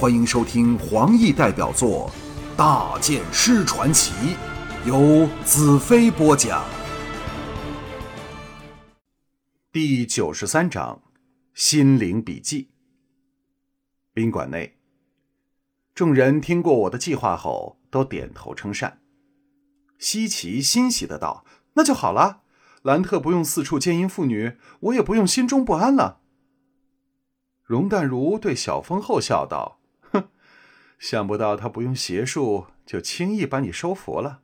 欢迎收听黄奕代表作《大剑师传奇》，由子飞播讲。第九十三章：心灵笔记。宾馆内，众人听过我的计划后，都点头称善。西奇欣喜的道：“那就好了，兰特不用四处奸淫妇女，我也不用心中不安了。”容淡如对小风后笑道。想不到他不用邪术就轻易把你收服了。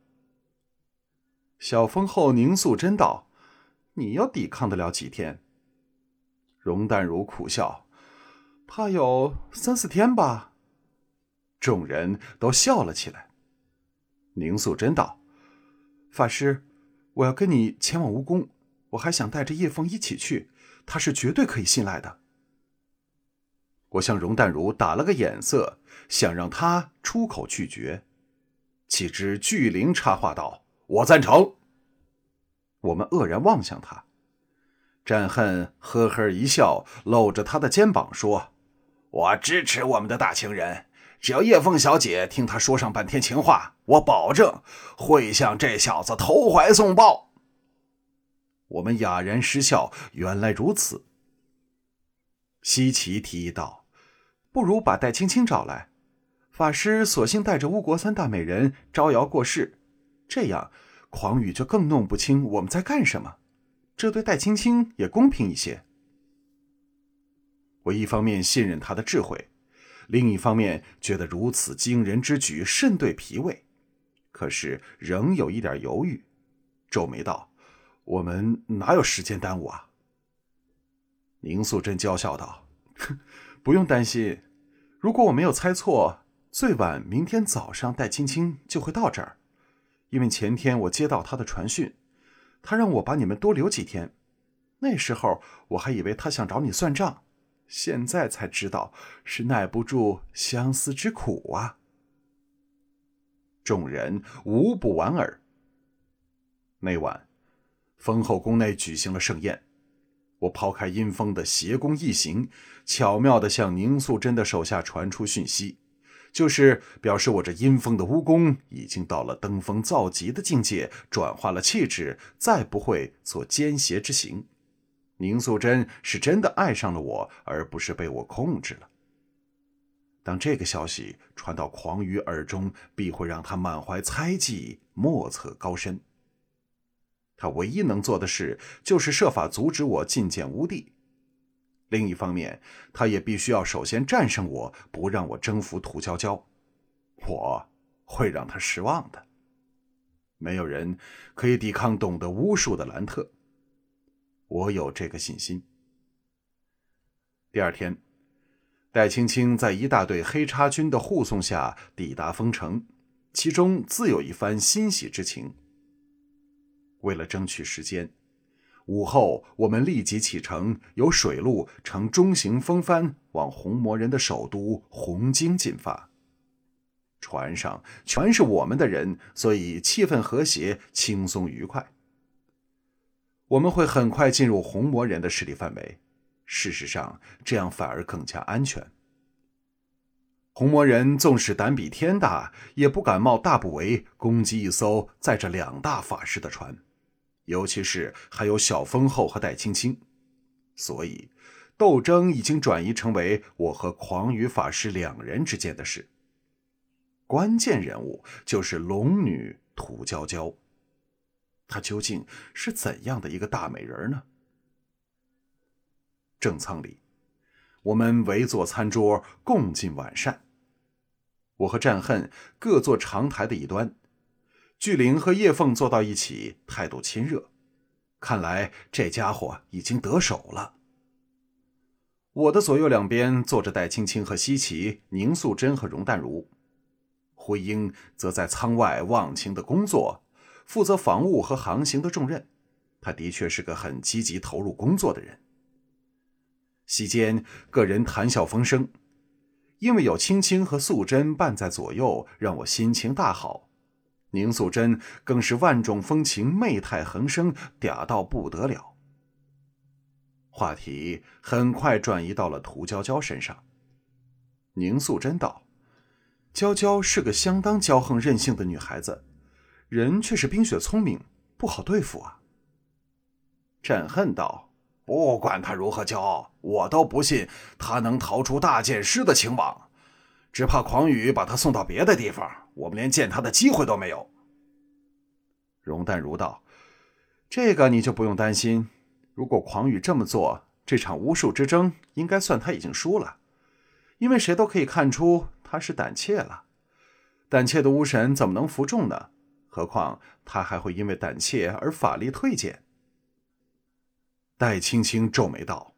小风后宁素贞道：“你要抵抗得了几天？”容淡如苦笑：“怕有三四天吧。”众人都笑了起来。宁素贞道：“法师，我要跟你前往蜈蚣，我还想带着叶枫一起去，他是绝对可以信赖的。”我向容淡如打了个眼色，想让他出口拒绝，岂知巨灵插话道：“我赞成。”我们愕然望向他，战恨呵呵一笑，搂着他的肩膀说：“我支持我们的大情人，只要叶凤小姐听他说上半天情话，我保证会向这小子投怀送抱。”我们哑然失笑，原来如此。西岐提议道：“不如把戴青青找来，法师索性带着乌国三大美人招摇过市，这样狂宇就更弄不清我们在干什么，这对戴青青也公平一些。”我一方面信任他的智慧，另一方面觉得如此惊人之举甚对脾胃，可是仍有一点犹豫，皱眉道：“我们哪有时间耽误啊？”宁素贞娇笑道：“ 不用担心，如果我没有猜错，最晚明天早上戴青青就会到这儿。因为前天我接到他的传讯，他让我把你们多留几天。那时候我还以为他想找你算账，现在才知道是耐不住相思之苦啊。”众人无不莞尔。那晚，丰后宫内举行了盛宴。我抛开阴风的邪功异行，巧妙地向宁素贞的手下传出讯息，就是表示我这阴风的巫功已经到了登峰造极的境界，转化了气质，再不会做奸邪之行。宁素贞是真的爱上了我，而不是被我控制了。当这个消息传到狂鱼耳中，必会让他满怀猜忌，莫测高深。他唯一能做的事，就是设法阻止我觐见吴帝。另一方面，他也必须要首先战胜我，不让我征服涂娇娇。我会让他失望的。没有人可以抵抗懂得巫术的兰特。我有这个信心。第二天，戴青青在一大队黑叉军的护送下抵达丰城，其中自有一番欣喜之情。为了争取时间，午后我们立即启程，由水路乘中型风帆往红魔人的首都红京进发。船上全是我们的人，所以气氛和谐、轻松愉快。我们会很快进入红魔人的势力范围。事实上，这样反而更加安全。红魔人纵使胆比天大，也不敢冒大不韪攻击一艘载着两大法师的船。尤其是还有小风后和戴青青，所以斗争已经转移成为我和狂羽法师两人之间的事。关键人物就是龙女土娇娇，她究竟是怎样的一个大美人呢？正舱里，我们围坐餐桌，共进晚膳。我和战恨各坐长台的一端。巨灵和叶凤坐到一起，态度亲热，看来这家伙已经得手了。我的左右两边坐着戴青青和西岐、宁素贞和容淡如，徽英则在舱外忘情的工作，负责防务和航行的重任。他的确是个很积极投入工作的人。席间，个人谈笑风生，因为有青青和素贞伴在左右，让我心情大好。宁素贞更是万种风情，媚态横生，嗲到不得了。话题很快转移到了涂娇娇身上。宁素贞道：“娇娇是个相当骄横任性的女孩子，人却是冰雪聪明，不好对付啊。”朕恨道：“不管她如何骄傲，我都不信她能逃出大剑师的情网，只怕狂雨把她送到别的地方，我们连见他的机会都没有。”容淡如道：“这个你就不用担心，如果狂雨这么做，这场巫术之争应该算他已经输了。”因为谁都可以看出他是胆怯了，胆怯的巫神怎么能服众呢？何况他还会因为胆怯而法力退减。戴青青皱眉道：“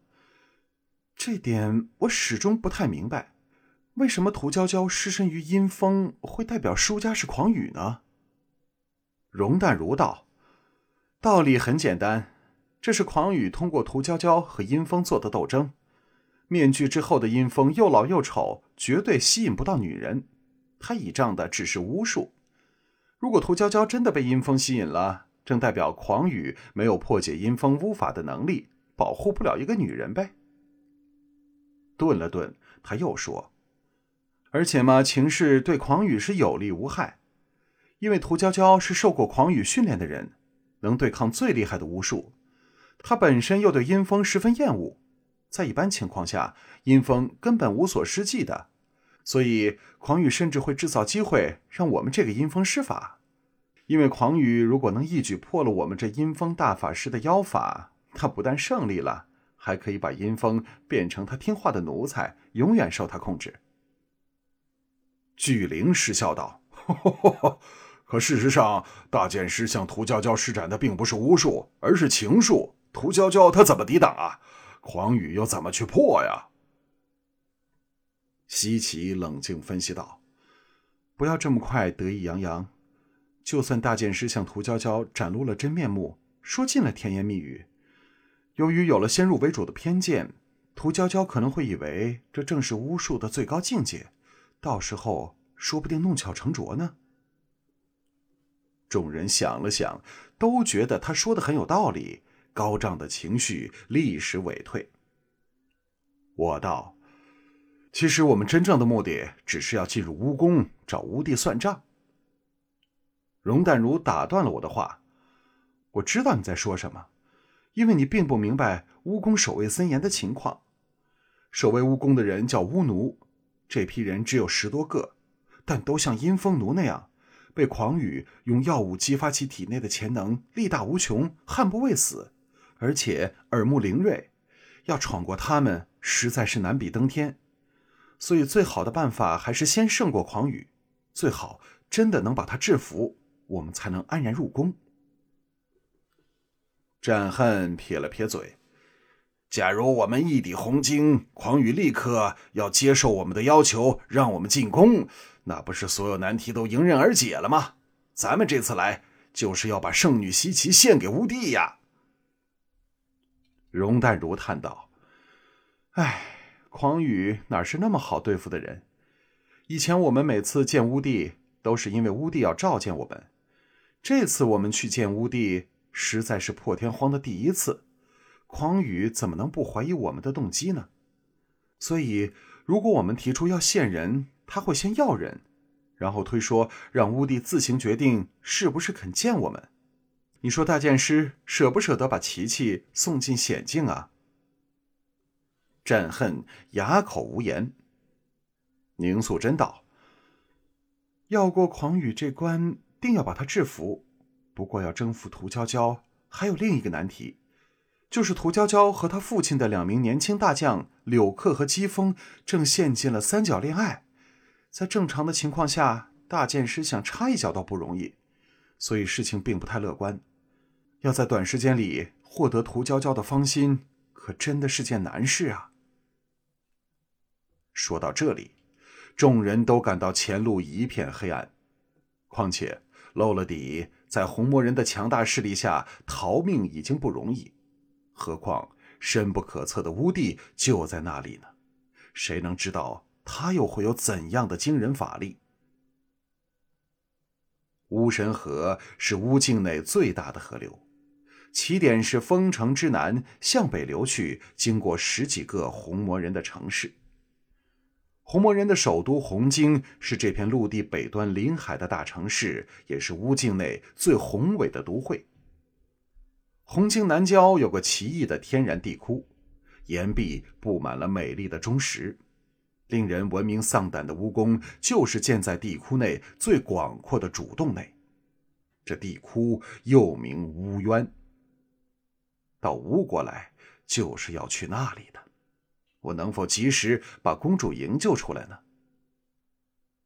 这点我始终不太明白，为什么涂娇娇失身于阴风会代表输家是狂雨呢？”容淡如道：“道理很简单，这是狂雨通过涂娇娇和阴风做的斗争。”面具之后的阴风又老又丑，绝对吸引不到女人。他倚仗的只是巫术。如果涂娇娇真的被阴风吸引了，正代表狂雨没有破解阴风巫法的能力，保护不了一个女人呗。顿了顿，他又说：“而且嘛，情势对狂羽是有利无害，因为涂娇娇是受过狂羽训练的人，能对抗最厉害的巫术。她本身又对阴风十分厌恶。”在一般情况下，阴风根本无所施计的，所以狂羽甚至会制造机会让我们这个阴风施法。因为狂羽如果能一举破了我们这阴风大法师的妖法，他不但胜利了，还可以把阴风变成他听话的奴才，永远受他控制。巨灵失笑道：“可事实上，大剑师向涂娇娇施展的并不是巫术，而是情术。涂娇娇她怎么抵挡啊？”狂羽又怎么去破呀？西岐冷静分析道：“不要这么快得意洋洋。就算大剑师向涂娇娇展露了真面目，说尽了甜言蜜语，由于有了先入为主的偏见，涂娇娇可能会以为这正是巫术的最高境界，到时候说不定弄巧成拙呢。”众人想了想，都觉得他说的很有道理。高涨的情绪立时萎退。我道：“其实我们真正的目的，只是要进入巫宫找巫帝算账。”龙淡如打断了我的话：“我知道你在说什么，因为你并不明白巫宫守卫森严的情况。守卫巫宫的人叫巫奴，这批人只有十多个，但都像阴风奴那样，被狂羽用药物激发其体内的潜能，力大无穷，悍不畏死。”而且耳目灵锐，要闯过他们实在是难比登天，所以最好的办法还是先胜过狂羽，最好真的能把他制服，我们才能安然入宫。战恨撇了撇嘴：“假如我们一抵红巾，狂羽立刻要接受我们的要求，让我们进攻，那不是所有难题都迎刃而解了吗？咱们这次来就是要把圣女西岐献给乌帝呀！”容淡如叹道：“哎，狂羽哪是那么好对付的人？以前我们每次见乌帝，都是因为乌帝要召见我们。这次我们去见乌帝，实在是破天荒的第一次。狂羽怎么能不怀疑我们的动机呢？所以，如果我们提出要献人，他会先要人，然后推说让乌帝自行决定是不是肯见我们。”你说大剑师舍不舍得把琪琪送进险境啊？战恨哑口无言。宁素贞道：“要过狂羽这关，定要把他制服。不过要征服涂娇娇，还有另一个难题，就是涂娇娇和他父亲的两名年轻大将柳克和姬风正陷进了三角恋爱。在正常的情况下，大剑师想插一脚倒不容易，所以事情并不太乐观。”要在短时间里获得涂娇娇的芳心，可真的是件难事啊！说到这里，众人都感到前路一片黑暗。况且露了底，在红魔人的强大势力下逃命已经不容易，何况深不可测的乌地就在那里呢？谁能知道他又会有怎样的惊人法力？巫神河是乌境内最大的河流。起点是丰城之南，向北流去，经过十几个红魔人的城市。红魔人的首都红京是这片陆地北端临海的大城市，也是乌境内最宏伟的都会。红京南郊有个奇异的天然地窟，岩壁布满了美丽的钟石，令人闻名丧胆的蜈蚣就是建在地窟内最广阔的主洞内。这地窟又名乌渊。到吴国来就是要去那里的。我能否及时把公主营救出来呢？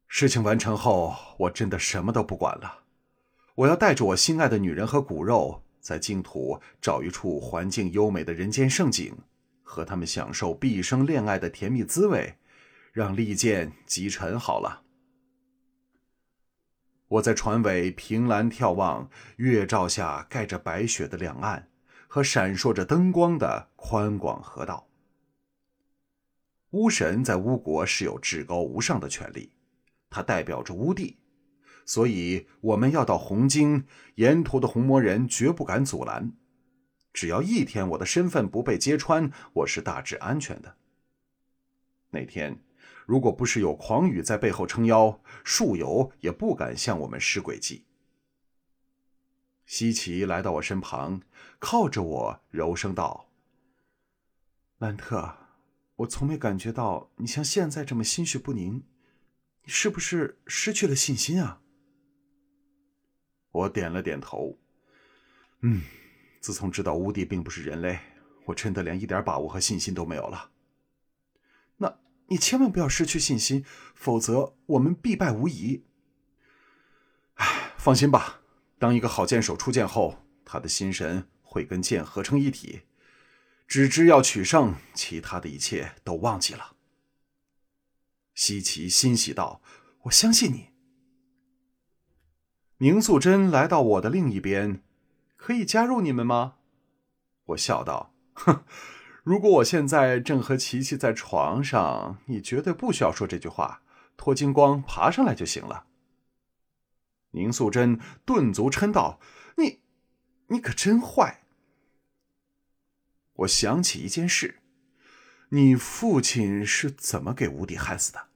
事情完成后，我真的什么都不管了。我要带着我心爱的女人和骨肉，在净土找一处环境优美的人间胜景，和他们享受毕生恋爱的甜蜜滋味，让利剑击沉好了。我在船尾凭栏眺望月照下盖着白雪的两岸和闪烁着灯光的宽广河道。巫神在巫国是有至高无上的权力，它代表着巫帝，所以我们要到红京，沿途的红魔人绝不敢阻拦。只要一天我的身份不被揭穿，我是大致安全的。那天，如果不是有狂雨在背后撑腰，树友也不敢向我们施诡计。西奇来到我身旁，靠着我，柔声道：“兰特。”我从没感觉到你像现在这么心绪不宁，你是不是失去了信心啊？我点了点头。嗯，自从知道乌帝并不是人类，我真的连一点把握和信心都没有了。那你千万不要失去信心，否则我们必败无疑。哎，放心吧，当一个好剑手出剑后，他的心神会跟剑合成一体。只知要取胜，其他的一切都忘记了。西岐欣喜道：“我相信你。”宁素贞来到我的另一边，可以加入你们吗？我笑道：“哼，如果我现在正和琪琪在床上，你绝对不需要说这句话，脱精光爬上来就行了。”宁素贞顿足嗔道：“你，你可真坏！”我想起一件事，你父亲是怎么给吴迪害死的？